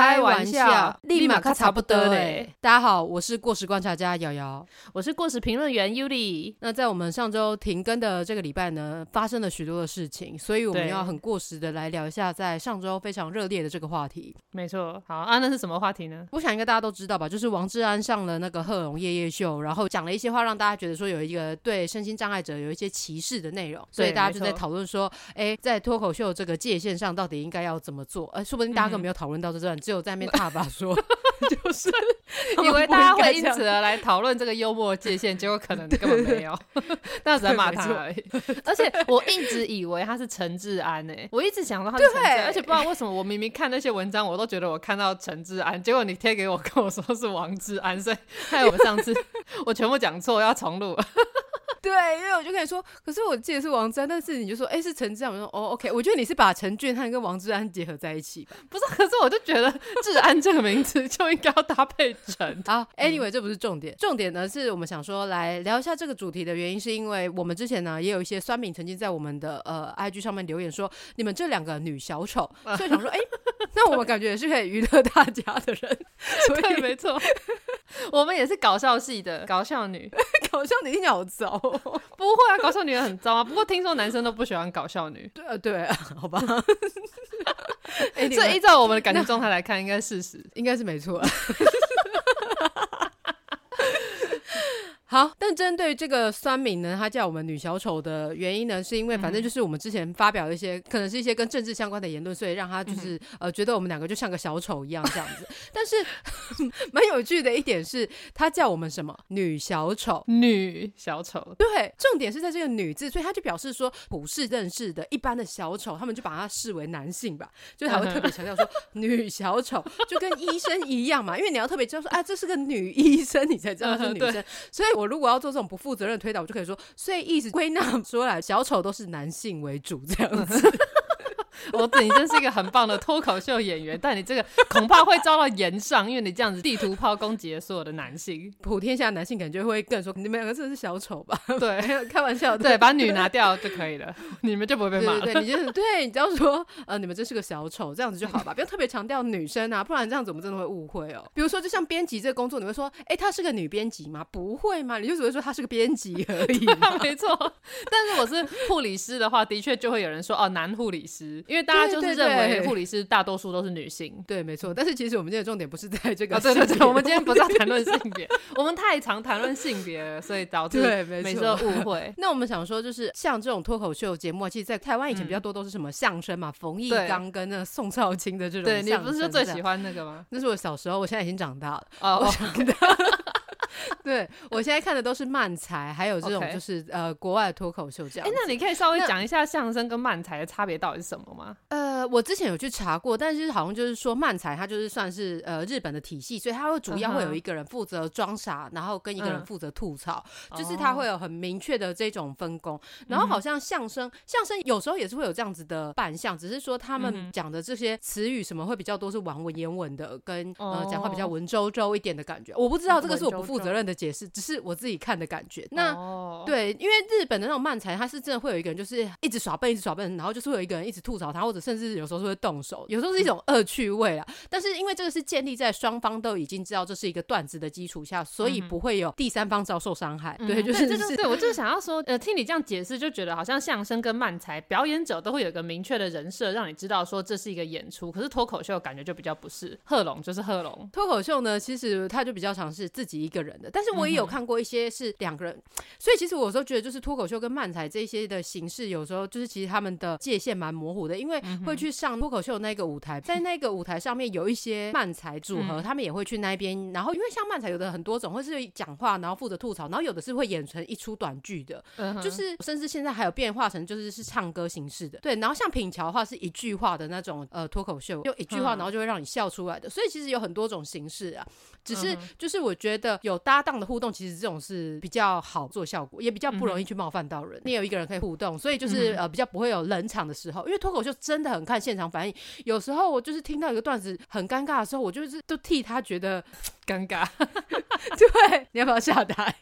开玩笑，立马看差不多嘞。大家好，我是过时观察家瑶瑶，我是过时评论员 Yuli。那在我们上周停更的这个礼拜呢，发生了许多的事情，所以我们要很过时的来聊一下在上周非常热烈的这个话题。没错，好啊，那是什么话题呢？我想应该大家都知道吧，就是王志安上了那个贺龙夜夜秀，然后讲了一些话，让大家觉得说有一个对身心障碍者有一些歧视的内容，所以大家就在讨论说，哎，在脱口秀这个界限上，到底应该要怎么做？呃，说不定大家根本没有讨论到这段，只有在那边大吧 说，就 是 以为大家会因此而来讨论这个幽默界限，结果可能根本没有，大家 只在骂他而已。而且我一直以为他是陈志安诶，我一直想说他是陈志安，而且不知道为什么，我明明看那些文章，我都觉得我看到陈志安，结果你贴给我跟我说是王志安，所以害我上次我全部讲错，要重录。对，因为我就跟你说，可是我记得是王志安，但是你就说，哎，是陈志安。我说，哦，OK，我觉得你是把陈俊翰跟王志安结合在一起吧？不是，可是我就觉得志安这个名字就应该要搭配成。好，Anyway，这不是重点，重点呢是我们想说来聊一下这个主题的原因，是因为我们之前呢也有一些酸敏曾经在我们的呃 IG 上面留言说，你们这两个女小丑，所以想说，哎，那我们感觉也是可以娱乐大家的人，所以没错，我们也是搞笑系的搞笑女，搞笑女听起来好糟。不会啊，搞笑女也很糟啊。不过听说男生都不喜欢搞笑女。对啊，对啊，好吧。这依照我们的感情状态来看，应该事实应该是没错。好，但针对这个酸敏呢，他叫我们女小丑的原因呢，是因为反正就是我们之前发表一些可能是一些跟政治相关的言论，所以让他就是呃觉得我们两个就像个小丑一样这样子。但是蛮有趣的一点是，他叫我们什么女小丑，女小丑。对，重点是在这个女字，所以他就表示说，普世认识的一般的小丑，他们就把它视为男性吧，就还会特别强调说 女小丑就跟医生一样嘛，因为你要特别知道说，啊，这是个女医生，你才知道是女生，所以。我如果要做这种不负责任的推导，我就可以说，所以意思归纳出来，小丑都是男性为主这样子。我你真是一个很棒的脱口秀演员，但你这个恐怕会遭到严上，因为你这样子地图炮攻击所有的男性，普天下男性感觉会更说你们两个真的是小丑吧？对，开玩笑，对，把女拿掉就可以了，你们就不会被骂。对，你就是对，你只要说呃，你们真是个小丑，这样子就好吧，不要特别强调女生啊，不然这样子我们真的会误会哦。比如说，就像编辑这个工作，你会说，哎，她是个女编辑吗？不会吗？你就只会说她是个编辑而已。没错，但是我是护理师的话，的确就会有人说哦，男护理师，因为大家就是认为护理师大多数都是女性，对，没错。但是其实我们今天的重点不是在这个，对对对，我们今天不是要谈论性别，我们太常谈论性别了，所以导致对，没错误会。那我们想说，就是像这种脱口秀节目，其实，在台湾以前比较多都是什么相声嘛，冯玉刚跟那宋少卿的这种，对你不是最喜欢那个吗？那是我小时候，我现在已经长大了哦。对，我现在看的都是漫才，还有这种就是呃国外的脱口秀这样。哎，那你可以稍微讲一下相声跟漫才的差别到底是什么吗？呃，我之前有去查过，但是好像就是说漫才它就是算是呃日本的体系，所以它会主要会有一个人负责装傻，然后跟一个人负责吐槽，就是它会有很明确的这种分工。然后好像相声，相声有时候也是会有这样子的扮相，只是说他们讲的这些词语什么会比较多是玩文言文的，跟呃讲话比较文绉绉一点的感觉。我不知道这个是我不负责任的解释。只是我自己看的感觉。那对，因为日本的那种漫才，他是真的会有一个人，就是一直耍笨，一直耍笨，然后就是会有一个人一直吐槽他，或者甚至有时候是会动手，有时候是一种恶趣味啊。但是因为这个是建立在双方都已经知道这是一个段子的基础下，所以不会有第三方遭受伤害。对，就是就是，对我就是想要说，呃，听你这样解释，就觉得好像相声跟漫才表演者都会有一个明确的人设，让你知道说这是一个演出。可是脱口秀感觉就比较不是，贺龙就是贺龙。脱口秀呢，其实他就比较尝试自己一个人的，但是我也有。看过一些是两个人，所以其实我有时候觉得，就是脱口秀跟漫才这些的形式，有时候就是其实他们的界限蛮模糊的，因为会去上脱口秀那个舞台，在那个舞台上面有一些漫才组合，他们也会去那边，然后因为像漫才有的很多种，或是讲话，然后负责吐槽，然后有的是会演成一出短剧的，就是甚至现在还有变化成就是是唱歌形式的，对，然后像品桥的话是一句话的那种呃脱口秀，就一句话然后就会让你笑出来的，所以其实有很多种形式啊，只是就是我觉得有搭档的互动。其实这种是比较好做效果，也比较不容易去冒犯到人。你有一个人可以互动，所以就是呃比较不会有冷场的时候。因为脱口秀真的很看现场反应，有时候我就是听到一个段子很尴尬的时候，我就是都替他觉得。尴尬。对，你要不要下台？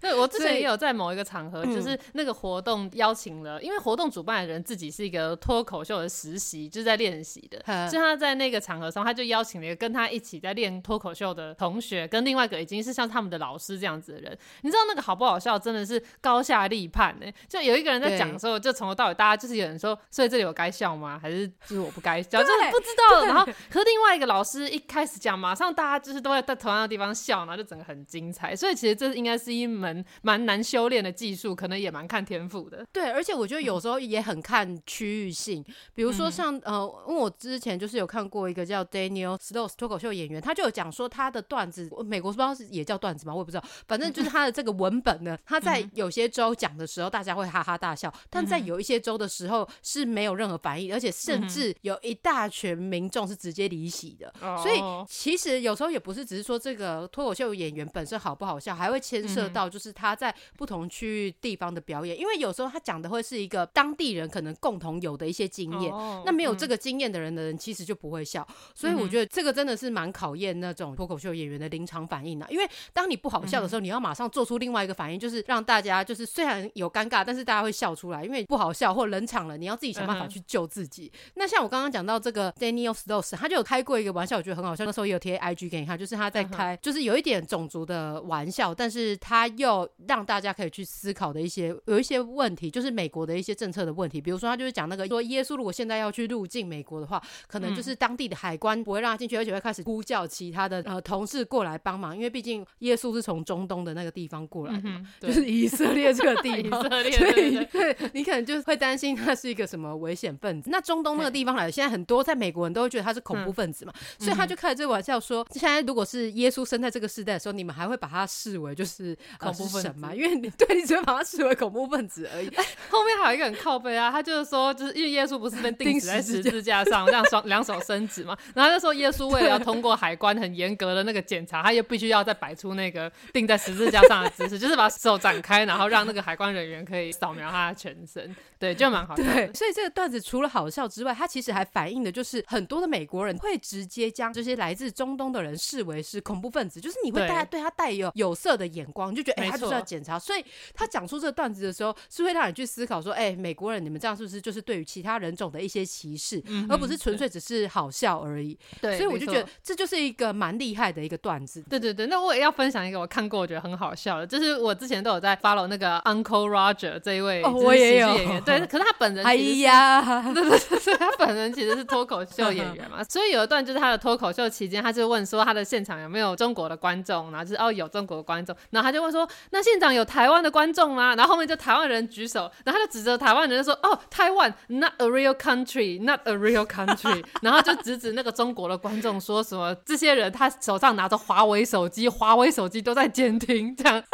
对我之前也有在某一个场合，就是那个活动邀请了，因为活动主办的人自己是一个脱口秀的实习，就是在练习的，所以他在那个场合上，他就邀请了一个跟他一起在练脱口秀的同学，跟另外一个已经是像他们的老师这样子的人。你知道那个好不好笑？真的是高下立判呢。就有一个人在讲的时候，就从头到尾，大家就是有人说，所以这里我该笑吗？还是就是我不该笑？就是不知道。然后和另外一个老师一开始讲，马上大家就是都会在同样的地方笑，然后就整个很精彩。所以其实这应该是一门蛮难修炼的技术，可能也蛮看天赋的。对，而且我觉得有时候也很看区域性。比如说像呃，因为我之前就是有看过一个叫 Daniel Sloss 脱口秀演员，他就有讲说他的段子，美国不知道是也叫段子吗？我也不知道。反正就是他的这个文本呢，他在有些州讲的时候，大家会哈哈大笑；但在有一些州的时候是没有任何反应，而且甚至有一大群民众是直接离席的。所以其实有时候也不是只是说这个脱口秀演员本身好不好笑，还会牵涉到就是他在不同区域地方的表演。因为有时候他讲的会是一个当地人可能共同有的一些经验，那没有这个经验的人的人其实就不会笑。所以我觉得这个真的是蛮考验那种脱口秀演员的临场反应的。因为当你不好笑的时候，你要马上做出另外一个反应，就是让大家就是虽然有尴尬，但是大家会笑出来。因为不好笑或冷场了，你要自己想办法去救自己。那像我刚刚讲到这个 Daniel Stoss，他就有开过一个玩笑，我觉得很好笑。那时候也有贴 IG 给你看，就是他在开，就是有一点种族的玩笑，但是他又让大家可以去思考的一些有一些问题，就是美国的一些政策的问题。比如说他就是讲那个说耶稣如果现在要去入境美国的话，可能就是当地的海关不会让他进去，而且会开始呼叫其他的呃同事过来帮忙，因为毕竟耶稣是从中东的那个地方过来的，就是以色列这个地方，所以对。你可能就会担心他是一个什么危险分子。那中东那个地方来的，现在很多在美国人都会觉得他是恐怖分子嘛，所以他就开了这个玩笑说，现在如果是耶稣生在这个时代的时候，你们还会把他视为就是恐怖分子吗？因为你对你只会把他视为恐怖分子而已。后面还有一个很靠背啊，他就是说，就是因为耶稣不是被钉死在十字架上，这样双两手伸直嘛，然后那时候耶稣为了要通过海关很严格的那个检查，他又必须要再摆出那个钉在十字架上的姿势，就是把手展开，然后让那个海关人员可以扫描他的全身，对，就蛮好笑。对，所以这个段子除了好笑之外，它其实还反映的就是很多的美国人会直接将这些来自中东的人视为是恐怖分子，就是你会带对他带有有色的眼光，就觉得哎，他就是要检查。所以他讲出这个段子的时候，是会让你去思考说，哎，美国人你们这样是不是就是对于其他人种的一些歧视，而不是纯粹只是好笑而已。对，所以我就觉得这就是一个蛮厉害的一个段子。对对对，那我也要分享一个我看过我觉得很好笑的，就是我之前都有在 follow 那个 Uncle Roger 这一位我也有。演员，对，可是他本人哎呀，对对对，他本人其实是脱口秀演员嘛，所以有一段就是他的脱口秀期间，他就问说他的现场有没有中国的观众，然后就是哦有中国的观众，然后他就问说那现场有台湾的观众吗？然后后面就台湾人举手，然后他就指着台湾人就说哦台湾 not a real country，not a real country，然后就指指那个中国的观众说什么这些人他手上拿着华为手机，华为手手机都在监听这样。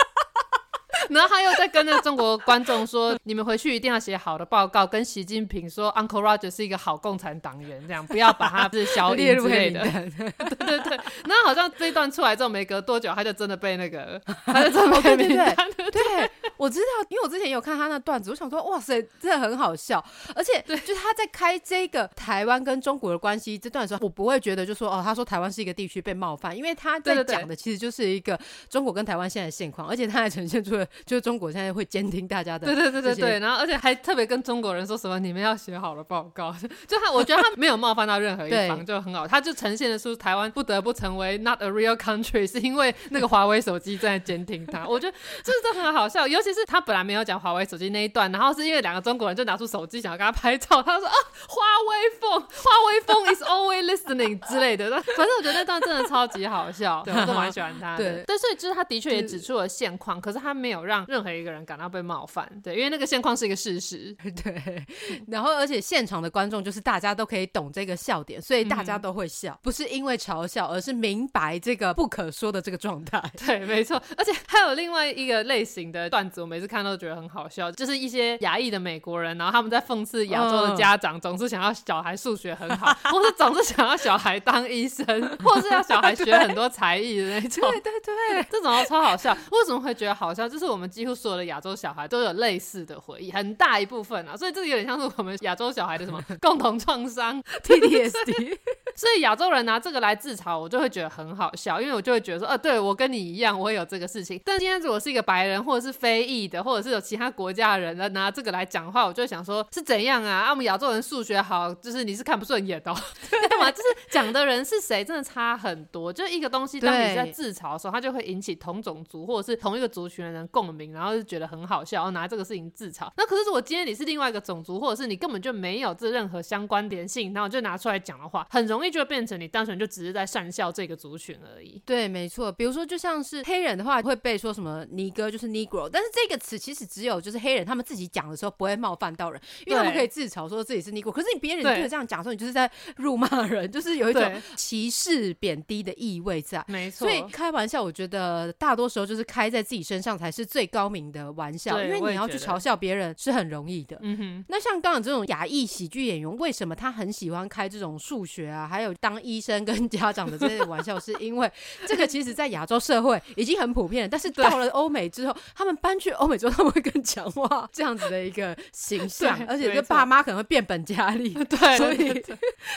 然后他又在跟那中国观众说：“你们回去一定要写好的报告，跟习近平说，Uncle Roger 是一个好共产党员，这样不要把他是消音 之类的。”对对对。然后好像这一段出来之后，没隔多久，他就真的被那个，他就真的被对对对，我知道，因为我之前有看他那段子，我想说，哇塞，真的很好笑。而且，就是他在开这个台湾跟中国的关系这段的时候，我不会觉得就说哦，他说台湾是一个地区被冒犯，因为他在讲的其实就是一个中国跟台湾现在的现况，而且他还呈现出了。就是中国现在会监听大家的，对对对对对，然后而且还特别跟中国人说什么，你们要写好了报告。就他，我觉得他没有冒犯到任何一方，就很好。他就呈现的出台湾不得不成为 not a real country，是因为那个华为手机在监听他。我觉得这是真的很好笑，尤其是他本来没有讲华为手机那一段，然后是因为两个中国人就拿出手机想要跟他拍照，他说啊，华为 phone，华为 phone is always listening 之类的。反正我觉得那段真的超级好笑，对我都蛮喜欢他的。对，但所以就是他的确也指出了现况，可是他没有让。任何一个人感到被冒犯，对，因为那个现况是一个事实，对。然后，而且现场的观众就是大家都可以懂这个笑点，所以大家都会笑，不是因为嘲笑，而是明白这个不可说的这个状态。对，没错。而且还有另外一个类型的段子，我每次看都觉得很好笑，就是一些亚裔的美国人，然后他们在讽刺亚洲的家长总是想要小孩数学很好，或是总是想要小孩当医生，或是要小孩学 很多才艺的那种。对对对，这种超好笑。为什么会觉得好笑？就是我们几乎所有的亚洲小孩都有类似的回忆，很大一部分啊，所以这个有点像是我们亚洲小孩的什么 共同创伤，TTSD。所以亚洲人拿这个来自嘲，我就会觉得很好笑，因为我就会觉得说，呃，对我跟你一样，我也有这个事情。但今天如果是一个白人，或者是非裔的，或者是有其他国家的人拿这个来讲话，我就会想说，是怎样啊？啊，我们亚洲人数学好，就是你是看不顺眼的，干嘛？就是讲的人是谁，真的差很多。就一个东西，当你在自嘲的时候，它就会引起同种族或者是同一个族群的人共鸣，然后就觉得很好笑，然后拿这个事情自嘲。那可是如果今天你是另外一个种族，或者是你根本就没有这任何相关联性，然后就拿出来讲的话，很容易就会变成你单纯就只是在善笑这个族群而已。对，没错。比如说，就像是黑人的话，会被说什么尼哥就是 negro，但是这个词其实只有就是黑人他们自己讲的时候不会冒犯到人，因为他们可以自嘲说自己是 negro。可是你别人你这样讲说，你就是在辱骂人，就是有一种歧视、贬低的意味在。没错。所以开玩笑，我觉得大多时候就是开在自己身上才是最高明的玩笑，因为你要去嘲笑别人是很容易的。嗯哼。那像刚刚这种亚裔喜剧演员，为什么他很喜欢开这种数学啊，还有当医生跟家长的这些玩笑？是因为这个其实，在亚洲社会已经很普遍了，但是到了欧美之后，他们搬去欧美之后，他们会更强化这样子的一个形象，而且这爸妈可能会变本加厉。对，所以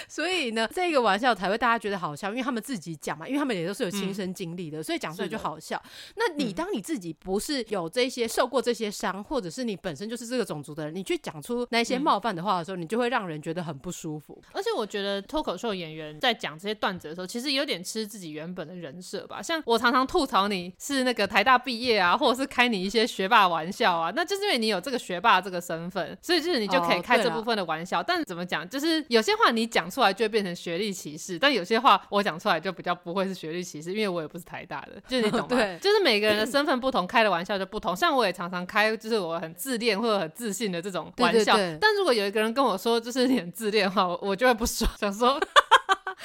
所以呢，这个玩笑才会大家觉得好笑，因为他们自己讲嘛，因为他们也都是有亲身经历的，所以讲出来就好笑。那你当你自己不是有这些受过这些伤，或者是你本身就是这个种族的人，你去讲出那些冒犯的话的时候，你就会让人觉得很不舒服。而且我觉得脱口秀演员在讲这些段子的时候，其实有点吃自己原本的人设吧。像我常常吐槽你是那个台大毕业啊，或者是开你一些学霸玩笑啊，那就是因为你有这个学霸这个身份，所以就是你就可以开这部分的玩笑。但怎么讲，就是有些话你讲出来就会变成学历歧视，但有些话我讲出来就比较不会是学历歧视，因为我也不是台大的，就是你懂吗？对，就是每个人的身份不同，开的玩笑就不同。像我也常常开，就是我很自恋或者很自信的这种玩笑。但如果有一个人跟我说就是你很自恋的话，我我就会不爽，想说。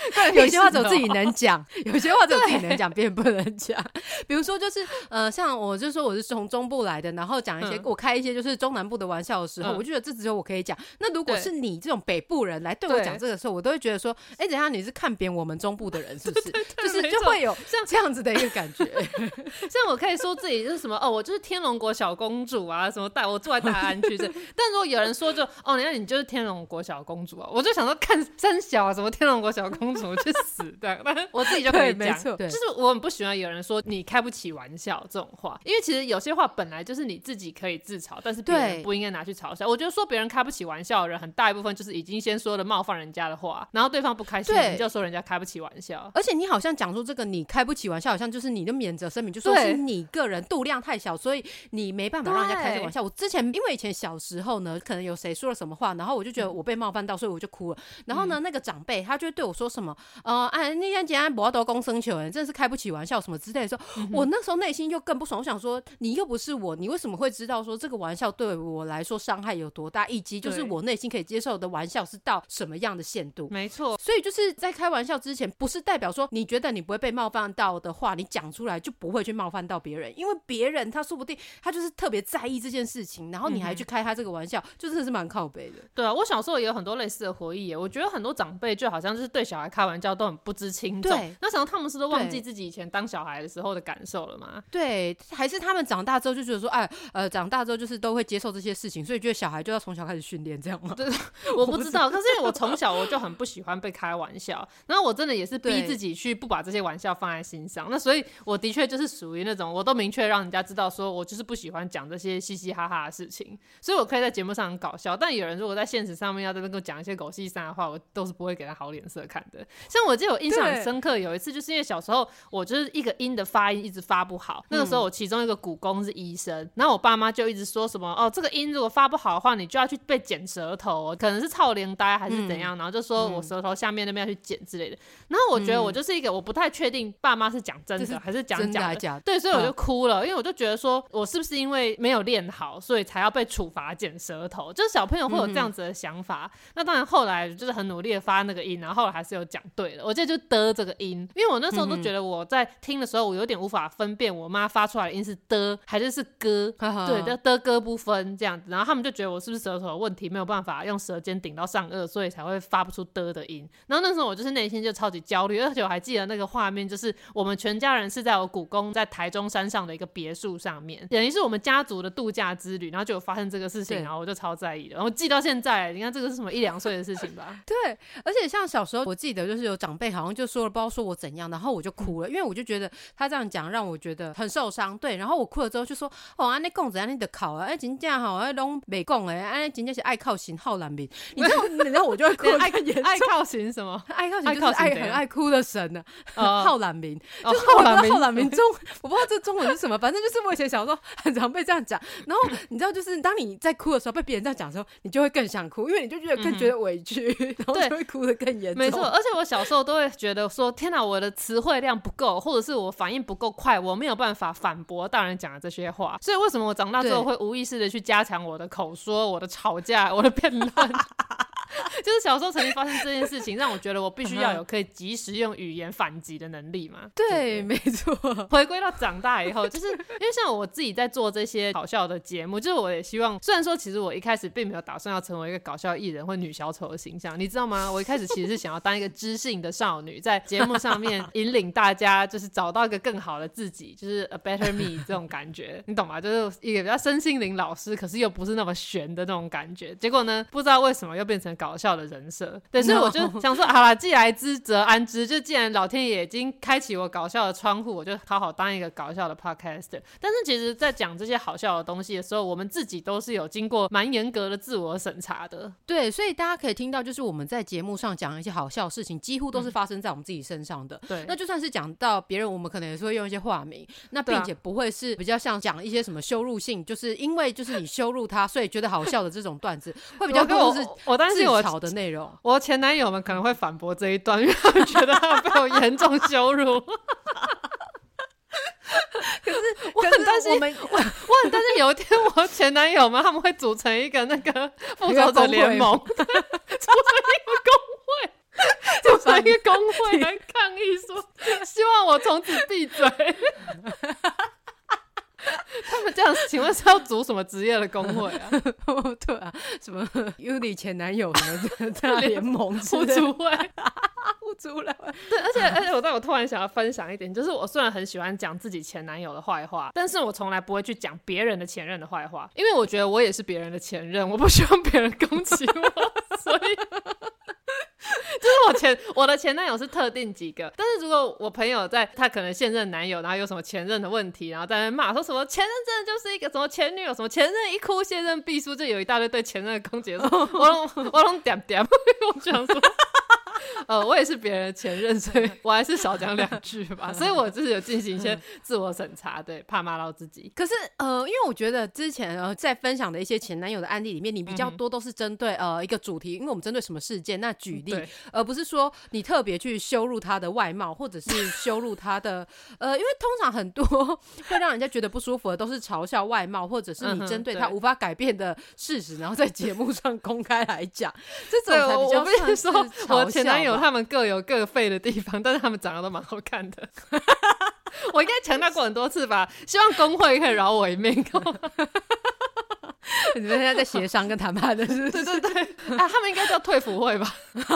有些话只有自己能讲，有些话只有自己能讲，别人不能讲。比如说，就是呃，像我就说我是从中部来的，然后讲一些我开一些就是中南部的玩笑的时候，我就觉得这只有我可以讲。那如果是你这种北部人来对我讲这个时候，我都会觉得说，哎，等下你是看扁我们中部的人是不是？就是就会有像这样子的一个感觉。像 我可以说自己是什么哦，我就是天龙国小公主啊，什么带我住在大安区这。但如果有人说就哦，你看你就是天龙国小公主啊，我就想说看三小啊，什么天龙国小公。公主去死的，我自己就可以讲，就是我很不喜欢有人说你开不起玩笑这种话，因为其实有些话本来就是你自己可以自嘲，但是别人不应该拿去嘲笑。我觉得说别人开不起玩笑的人，很大一部分就是已经先说了冒犯人家的话，然后对方不开心，你就说人家开不起玩笑。而且你好像讲出这个你开不起玩笑，好像就是你的免责声明，就说是你个人度量太小，所以你没办法让人家开这玩笑。我之前因为以前小时候呢，可能有谁说了什么话，然后我就觉得我被冒犯到，所以我就哭了。然后呢，那个长辈他就对我说。什么？呃，哎，那天竟然博多公生球，人真的是开不起玩笑，什么之类的。时候，我那时候内心就更不爽。我想说，你又不是我，你为什么会知道说这个玩笑对我来说伤害有多大，以及就是我内心可以接受的玩笑是到什么样的限度？没错。所以就是在开玩笑之前，不是代表说你觉得你不会被冒犯到的话，你讲出来就不会去冒犯到别人，因为别人他说不定他就是特别在意这件事情，然后你还去开他这个玩笑，就真的是蛮靠背的。对啊，我小时候也有很多类似的回忆。我觉得很多长辈就好像是对小孩。开玩笑都很不知轻重，那想到他们是都忘记自己以前当小孩的时候的感受了吗？对，还是他们长大之后就觉得说，哎，呃，长大之后就是都会接受这些事情，所以觉得小孩就要从小开始训练这样吗？对，我不知道。可是我从小我就很不喜欢被开玩笑，然后我真的也是逼自己去不把这些玩笑放在心上。那所以我的确就是属于那种，我都明确让人家知道说我就是不喜欢讲这些嘻嘻哈哈的事情，所以我可以在节目上很搞笑。但有人如果在现实上面要在那个讲一些狗屁三的话，我都是不会给他好脸色看的。像我记得我印象很深刻，有一次就是因为小时候我就是一个音的发音一直发不好，那个时候我其中一个骨工是医生，然后我爸妈就一直说什么哦，这个音如果发不好的话，你就要去被剪舌头，可能是操连呆还是怎样，然后就说我舌头下面那边要去剪之类的。然后我觉得我就是一个我不太确定爸妈是讲真的还是讲假的，对，所以我就哭了，因为我就觉得说我是不是因为没有练好，所以才要被处罚剪舌头？就是小朋友会有这样子的想法。那当然后来就是很努力的发那个音，然后后来还是有讲对了。我记得就的这个音，因为我那时候都觉得我在听的时候，我有点无法分辨我妈发出来的音是的还是是歌，对的的歌不分这样子，然后他们就觉得我是不是舌头有问题，没有办法用舌尖顶到上颚，所以才会发不出的的音。然后那时候我就是内心就超级焦虑，而且我还记得那个画面，就是我们全家人是在我故宫在台中山上的一个别墅上面，等于是我们家族的度假之旅，然后就有发生这个事情，然后我就超在意的，然后记到现在，你看这个是什么一两岁的事情吧？对，而且像小时候我记。得就是有长辈好像就说了，不知道说我怎样，然后我就哭了，因为我就觉得他这样讲让我觉得很受伤。对，然后我哭了之后就说，哦，安尼讲怎样你的考啊，哎，真正好，哎，拢没讲哎，安尼真正是爱靠型好难民。你知道，你知道我就会哭，爱爱靠型什么？爱靠型就是爱很爱哭的神呢，浩然民，就是浩然民，浩然民中，我不知道这中文是什么，反正就是我以前小时候很常被这样讲。然后你知道，就是当你在哭的时候，被别人这样讲的时候，你就会更想哭，因为你就觉得更觉得委屈，然后就会哭的更严重。没错，而且我小时候都会觉得说，天哪，我的词汇量不够，或者是我反应不够快，我没有办法反驳大人讲的这些话。所以为什么我长大之后会无意识的去加强我的口说、我的吵架、我的辩论？就是小时候曾经发生这件事情，让我觉得我必须要有可以及时用语言反击的能力嘛。对，没错。回归到长大以后，就是因为像我自己在做这些搞笑的节目，就是我也希望，虽然说其实我一开始并没有打算要成为一个搞笑艺人或女小丑的形象，你知道吗？我一开始其实是想要当一个知性的少女，在节目上面引领大家，就是找到一个更好的自己，就是 a better me 这种感觉，你懂吗？就是一个比较身心灵老师，可是又不是那么玄的那种感觉。结果呢，不知道为什么又变成。搞笑的人设，对，所以我就 想说，好了，既来之则安之。就既然老天爷已经开启我搞笑的窗户，我就好好当一个搞笑的 podcaster。但是其实，在讲这些好笑的东西的时候，我们自己都是有经过蛮严格的自我审查的。对，所以大家可以听到，就是我们在节目上讲一些好笑的事情，几乎都是发生在我们自己身上的。对，那就算是讲到别人，我们可能也是会用一些化名，那并且不会是比较像讲一些什么羞辱性，就是因为就是你羞辱他，所以觉得好笑的这种段子，会比较多是我担心我吵的内容。我前男友们可能会反驳这一段，因为他们觉得他被我严重羞辱。可是我很担心，我我很担心有一天我前男友们他们会组成一个那个复仇者联盟，组成一个工会，组成一个工会来抗议，说希望我从此闭嘴。他们这样，请问是要组什么职业的工会啊？对啊，什么 Uni 前男友什么 这样联盟互助会，互助了。对，而且而且，我但我突然想要分享一点，就是我虽然很喜欢讲自己前男友的坏话，但是我从来不会去讲别人的前任的坏话，因为我觉得我也是别人的前任，我不希望别人攻击我，所以。就是我前我的前男友是特定几个，但是如果我朋友在他可能现任男友，然后有什么前任的问题，然后在那骂说什么前任真的就是一个什么前女友什么前任一哭现任必输，就有一大堆对前任的攻击，我我我拢 点点，我想说。呃，我也是别人的前任，所以我还是少讲两句吧。所以我就是有进行一些自我审查，对，怕骂到自己。可是呃，因为我觉得之前呃在分享的一些前男友的案例里面，你比较多都是针对呃一个主题，因为我们针对什么事件，那举例，而不是说你特别去羞辱他的外貌，或者是羞辱他的呃，因为通常很多会让人家觉得不舒服的，都是嘲笑外貌，或者是你针对他无法改变的事实，然后在节目上公开来讲，这种才比较算是我前男友他们各有各废的地方，但是他们长得都蛮好看的。我应该强调过很多次吧，希望工会可以饶我一命。你们现在在协商跟谈判的是？对对对，啊，他们应该叫退服会吧？对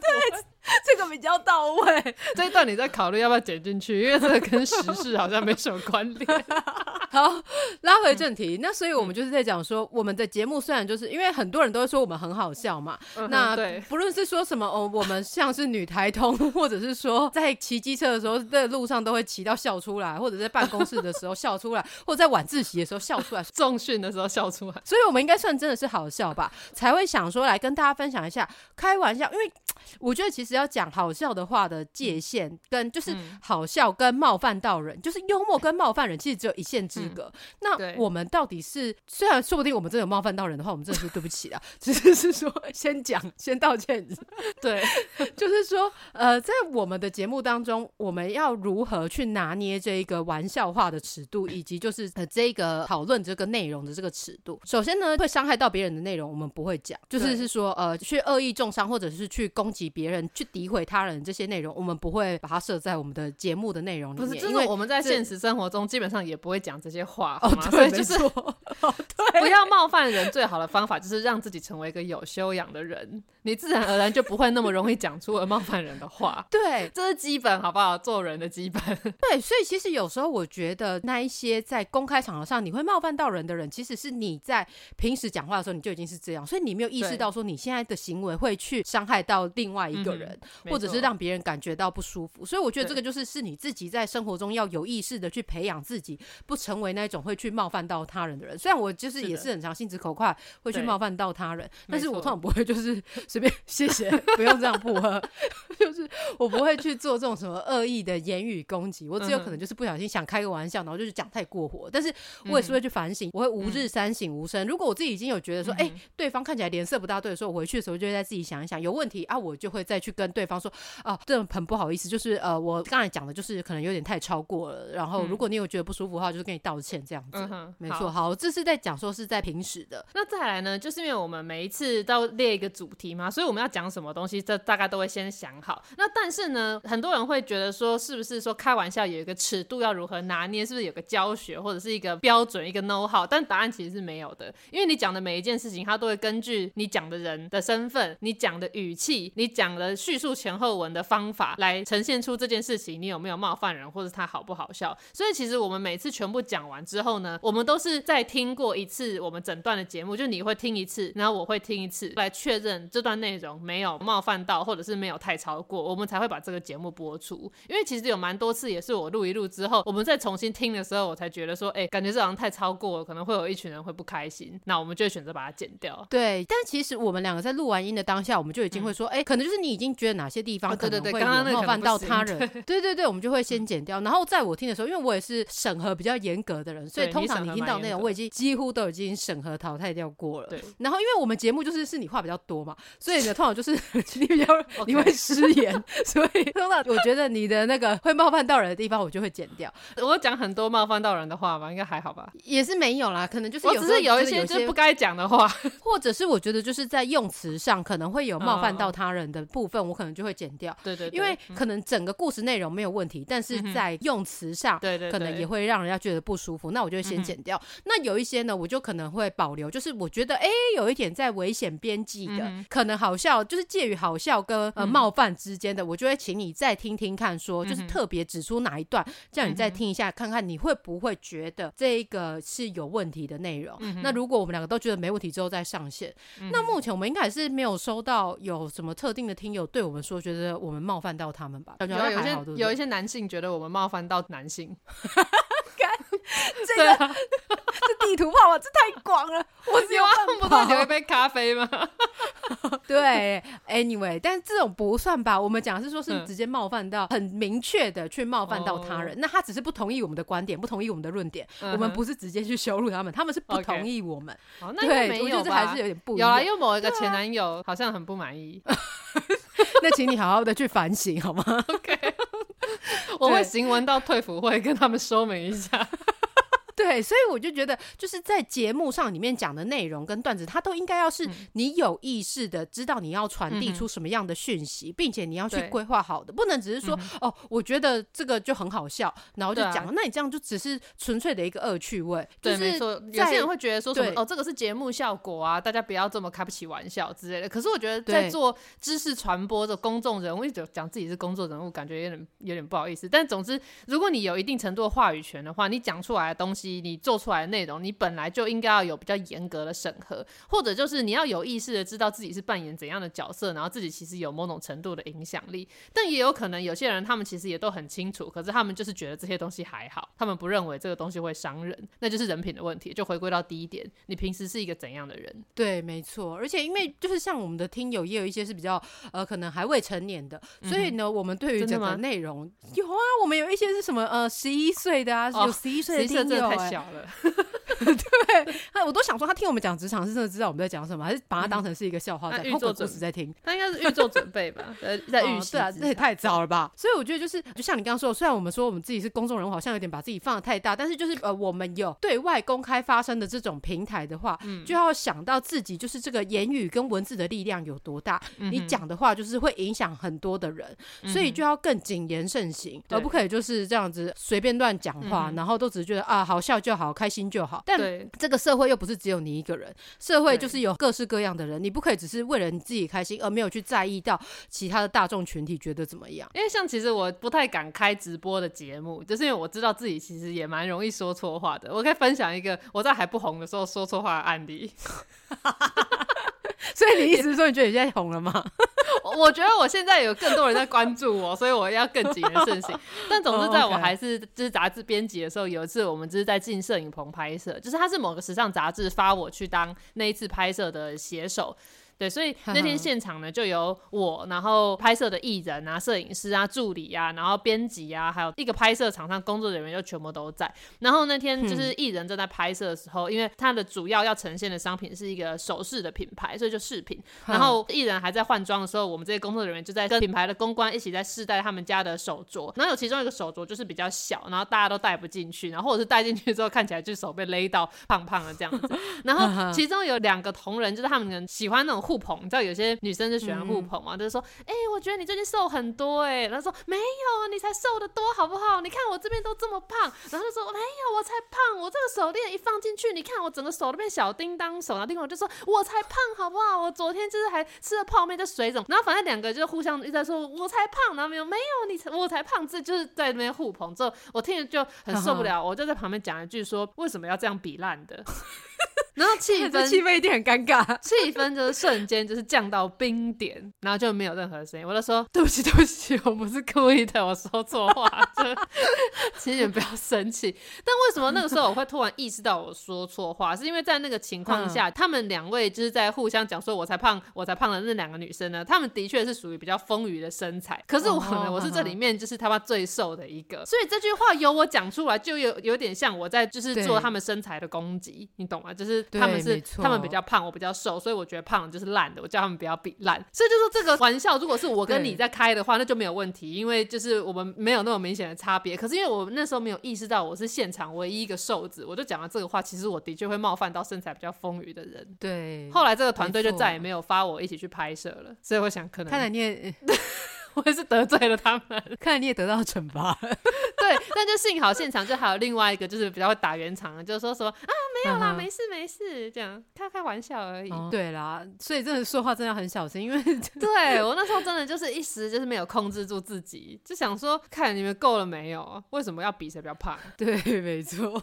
对。这个比较到位，这一段你在考虑要不要剪进去，因为这个跟时事好像没什么关联。好，拉回正题，那所以我们就是在讲说，我们的节目虽然就是因为很多人都会说我们很好笑嘛，那不论是说什么哦，我们像是女台通，或者是说在骑机车的时候在路上都会骑到笑出来，或者在办公室的时候笑出来，或者在晚自习的时候笑出来，重训的时候笑出来，所以我们应该算真的是好笑吧，才会想说来跟大家分享一下，开玩笑，因为我觉得其实要讲好笑的话的界限，跟就是好笑跟冒犯到人，就是幽默跟冒犯人，其实只有一线之隔。那我们到底是，虽然说不定我们真的有冒犯到人的话，我们真的是对不起啊，只是是说先讲，先道歉。对，就是说，呃，在我们的节目当中，我们要如何去拿捏这一个玩笑话的尺度，以及就是呃这个讨论这个内容的这个尺度。首先呢，会伤害到别人的内容，我们不会讲，就是是说呃去恶意重伤，或者是去攻击别人，去诋毁。他人这些内容，我们不会把它设在我们的节目的内容里面，因为我们在现实生活中基本上也不会讲这些话，哦，对，就是对，不要冒犯人，最好的方法就是让自己成为一个有修养的人，你自然而然就不会那么容易讲出冒犯人的话。对，这是基本，好不好？做人的基本。对，所以其实有时候我觉得，那一些在公开场合上你会冒犯到人的人，其实是你在平时讲话的时候你就已经是这样，所以你没有意识到说你现在的行为会去伤害到另外一个人，或者是让别人感觉到不舒服。所以我觉得这个就是是你自己在生活中要有意识的去培养自己，不成为那种会去冒犯到他人的人。虽然我就是也是很常心直口快，会去冒犯到他人，但是我通常不会就是 随便谢谢，不用这样不喝，就是我不会去做这种什么恶意的言语攻击。我只有可能就是不小心想开个玩笑，然后就是讲太过火。但是我也是会去反省，我会吾日三省吾身。如果我自己已经有觉得说，哎，对方看起来脸色不大对的时候，我回去的时候就会在自己想一想有问题啊，我就会再去跟对方说，啊，这很不好意思，就是呃，我刚才讲的就是可能有点太超过了。然后如果你有觉得不舒服的话，就是跟你道歉这样子。没错，好，这是在讲说是在平时的。那再来呢，就是因为我们每一次都列一个主题嘛，所以我们要讲什么东西，这大概都会先想好。那但是呢，很多人会觉得说，是不是说开玩笑有一个尺度要如何拿捏？是不是有个教学或者是一个标准一个 know how？但答案其实是没有的，因为你讲的每一件事情，它都会根据你讲的人的身份、你讲的语气、你讲的叙述前后文的方法来呈现出这件事情，你有没有冒犯人，或者他好不好笑？所以其实我们每次全部讲完之后呢，我们都是在听过一次我们整段的节目，就你会听一次，然后我会听一次，来确认这段内容没有冒犯到，或者是没有太超过，我们才会把这个节目播出。因为其实有蛮多次也是我录一录之后，我们再重新听的时候，我才觉得说，哎，感觉这好像太超过了，可能会有一群人会不开心，那我们就会选择把它剪掉。对，但其实我们两个在录完音的当下，我们就已经会说，哎，可能就是你已经觉得哪些地方可能会冒犯到他人，对对对，我们就会先剪掉。然后在我听的时候，因为我也是审核比较严格的人，所以通常你听到内容，我已经几乎都已经审核淘汰掉过了。对。然后因为我们节目就是是你话比较多嘛，所以呢，通常就是 你比较 你会失言，所以通常我觉得你的那个会冒犯到人的地方，我就会剪掉。我讲很多冒犯到人的话吗？应该还好吧？也是没有啦，可能就是我只是有一些就是不该讲的话，或者是我觉得就是在用词上可能会有冒犯到他人的部分，我可能就会剪掉。对对，因为可能整个故事内容没有问题，但是在用词上，对对，可能也会让人家觉得不舒服，那我就先剪掉。那有一些呢，我就可能会保留，就是我觉得哎，有一点在危险边际的，可能好笑，就是介于好笑跟呃冒犯之间的，我就会请你再听听看，说就是特别指出哪一段，叫你再听一下，看看你会不会觉得这一个是有问题的内容。那如果我们两个都觉得没问题之后再上线，那目前我们应该是没有收到有什么特定的听友对我们说，觉得我们冒犯到他们吧？有有些有一些男性觉得我们冒犯到男性。这个 这地图炮啊，这太广了，我只有不能留一杯咖啡吗？对，anyway，但是这种不算吧？我们讲是说，是直接冒犯到很明确的去冒犯到他人，那他只是不同意我们的观点，不同意我们的论点，我们不是直接去羞辱他们，他们是不同意我们。对，我觉得这还是有点不有啊，因为某一个前男友好像很不满意，那请你好好的去反省好吗？OK，我会行文到退服会跟他们说明一下。对，所以我就觉得，就是在节目上里面讲的内容跟段子，它都应该要是你有意识的知道你要传递出什么样的讯息，并且你要去规划好的，不能只是说哦，我觉得这个就很好笑，然后就讲，那你这样就只是纯粹的一个恶趣味。对，没错。有些人会觉得说什么哦，这个是节目效果啊，大家不要这么开不起玩笑之类的。可是我觉得在做知识传播的公众人物，就讲自己是公众人物，感觉有点有点不好意思。但总之，如果你有一定程度的话语权的话，你讲出来的东西。你做出来的内容，你本来就应该要有比较严格的审核，或者就是你要有意识的知道自己是扮演怎样的角色，然后自己其实有某种程度的影响力。但也有可能有些人他们其实也都很清楚，可是他们就是觉得这些东西还好，他们不认为这个东西会伤人，那就是人品的问题。就回归到第一点，你平时是一个怎样的人？对，没错。而且因为就是像我们的听友也有一些是比较呃可能还未成年的，所以呢，我们对于整个内容有啊，我们有一些是什么呃十一岁的啊，有十一岁的听友。太小了，对，他我都想说，他听我们讲职场是真的知道我们在讲什么，还是把它当成是一个笑话在预做故事在听？他应该是预做准备吧，在在预习。对啊，这也太早了吧？所以我觉得就是，就像你刚刚说，虽然我们说我们自己是公众人物，好像有点把自己放的太大，但是就是呃，我们有对外公开发声的这种平台的话，就要想到自己就是这个言语跟文字的力量有多大，你讲的话就是会影响很多的人，所以就要更谨言慎行，而不可以就是这样子随便乱讲话，然后都只是觉得啊好。笑就好，开心就好。但这个社会又不是只有你一个人，社会就是有各式各样的人，你不可以只是为了你自己开心而没有去在意到其他的大众群体觉得怎么样。因为像其实我不太敢开直播的节目，就是因为我知道自己其实也蛮容易说错话的。我可以分享一个我在还不红的时候说错话的案例。所以你意思是说，你觉得你现在红了吗？我觉得我现在有更多人在关注我，所以我要更谨言慎行。但总之，在我还是就是杂志编辑的时候，有一次我们就是在进摄影棚拍摄，就是他是某个时尚杂志发我去当那一次拍摄的写手。对，所以那天现场呢，就有我，然后拍摄的艺人啊、摄影师啊、助理啊，然后编辑啊，还有一个拍摄场上工作人员就全部都在。然后那天就是艺人正在拍摄的时候，因为他的主要要呈现的商品是一个首饰的品牌，所以就饰品。然后艺人还在换装的时候，我们这些工作人员就在跟品牌的公关一起在试戴他们家的手镯。然后有其中一个手镯就是比较小，然后大家都戴不进去，然后或者是戴进去之后看起来就手被勒到胖胖的这样子。然后其中有两个同仁，就是他们喜欢那种互捧，你知道有些。女生就喜欢互捧嘛，就是说，哎，我觉得你最近瘦很多，哎，他说没有，你才瘦的多，好不好？你看我这边都这么胖，然后就说没有，我才胖，我这个手链一放进去，你看我整个手都变小叮当手，然后另外就说我才胖，好不好？我昨天就是还吃了泡面就水肿，然后反正两个就互相一直在说我才胖，然后没有没有，你才我才胖，这就是在那边互捧，之后我听着就很受不了，我就在旁边讲一句说为什么要这样比烂的？然后气氛气氛一定很尴尬，气氛就是瞬间就是降到冰点，然后就没有任何声音。我就说对不起对不起，我不是故意的，我说错话，就请你们不要生气。但为什么那个时候我会突然意识到我说错话？是因为在那个情况下，他们两位就是在互相讲说我才胖我才胖的那两个女生呢，她们的确是属于比较丰腴的身材，可是我呢，我是这里面就是他妈最瘦的一个，所以这句话由我讲出来就有有点像我在就是做他们身材的攻击，你懂吗？就是。他们是他们比较胖，我比较瘦，所以我觉得胖就是烂的。我叫他们不要比烂，所以就说这个玩笑，如果是我跟你在开的话，那就没有问题，因为就是我们没有那么明显的差别。可是因为我那时候没有意识到我是现场唯一一个瘦子，我就讲了这个话，其实我的确会冒犯到身材比较丰腴的人。对，后来这个团队就再也没有发我一起去拍摄了，所以我想可能看来你也。我也是得罪了他们，看来你也得到惩罚。对，但就幸好现场就还有另外一个，就是比较会打圆场的，就是说说啊，没有啦，没事没事，这样开开玩笑而已。对啦，所以真的说话真的很小心，因为 对我那时候真的就是一时就是没有控制住自己，就想说看你们够了没有？为什么要比谁比较胖？对，没错。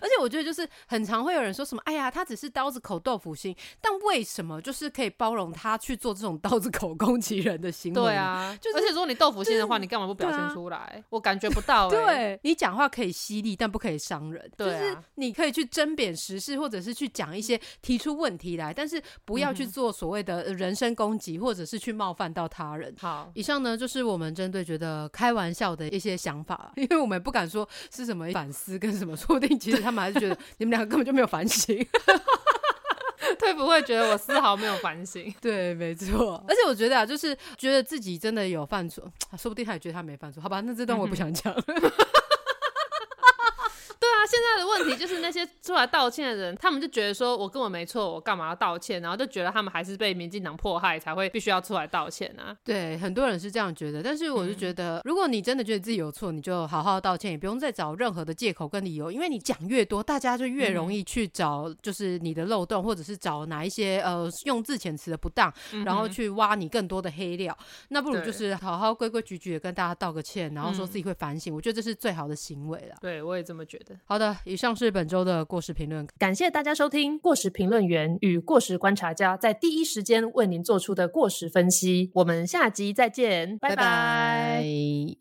而且我觉得就是很常会有人说什么，哎呀，他只是刀子口豆腐心，但为什么就是可以包容他去做这种刀子口攻击人的行为？对啊。就而且如果你豆腐心的话，你干嘛不表现出来？我感觉不到。对你讲话可以犀利，但不可以伤人。就是你可以去争辩时事，或者是去讲一些提出问题来，但是不要去做所谓的人身攻击，或者是去冒犯到他人。好，以上呢就是我们针对觉得开玩笑的一些想法，因为我们不敢说是什么反思跟什么，说不定其实他们还是觉得 你们两个根本就没有反省。会不会觉得我丝毫没有反省？对，没错。而且我觉得啊，就是觉得自己真的有犯错，说不定他也觉得他没犯错。好吧，那这段我不想讲。现在的问题就是那些出来道歉的人，他们就觉得说我根本没错，我干嘛要道歉？然后就觉得他们还是被民进党迫害，才会必须要出来道歉啊。对，很多人是这样觉得。但是我就觉得，如果你真的觉得自己有错，你就好好道歉，也不用再找任何的借口跟理由，因为你讲越多，大家就越容易去找就是你的漏洞，或者是找哪一些呃用字遣词的不当，然后去挖你更多的黑料。那不如就是好好规规矩矩的跟大家道个歉，然后说自己会反省。我觉得这是最好的行为了。对，我也这么觉得。好。好以上是本周的过时评论，感谢大家收听过时评论员与过时观察家在第一时间为您做出的过时分析。我们下集再见，拜拜。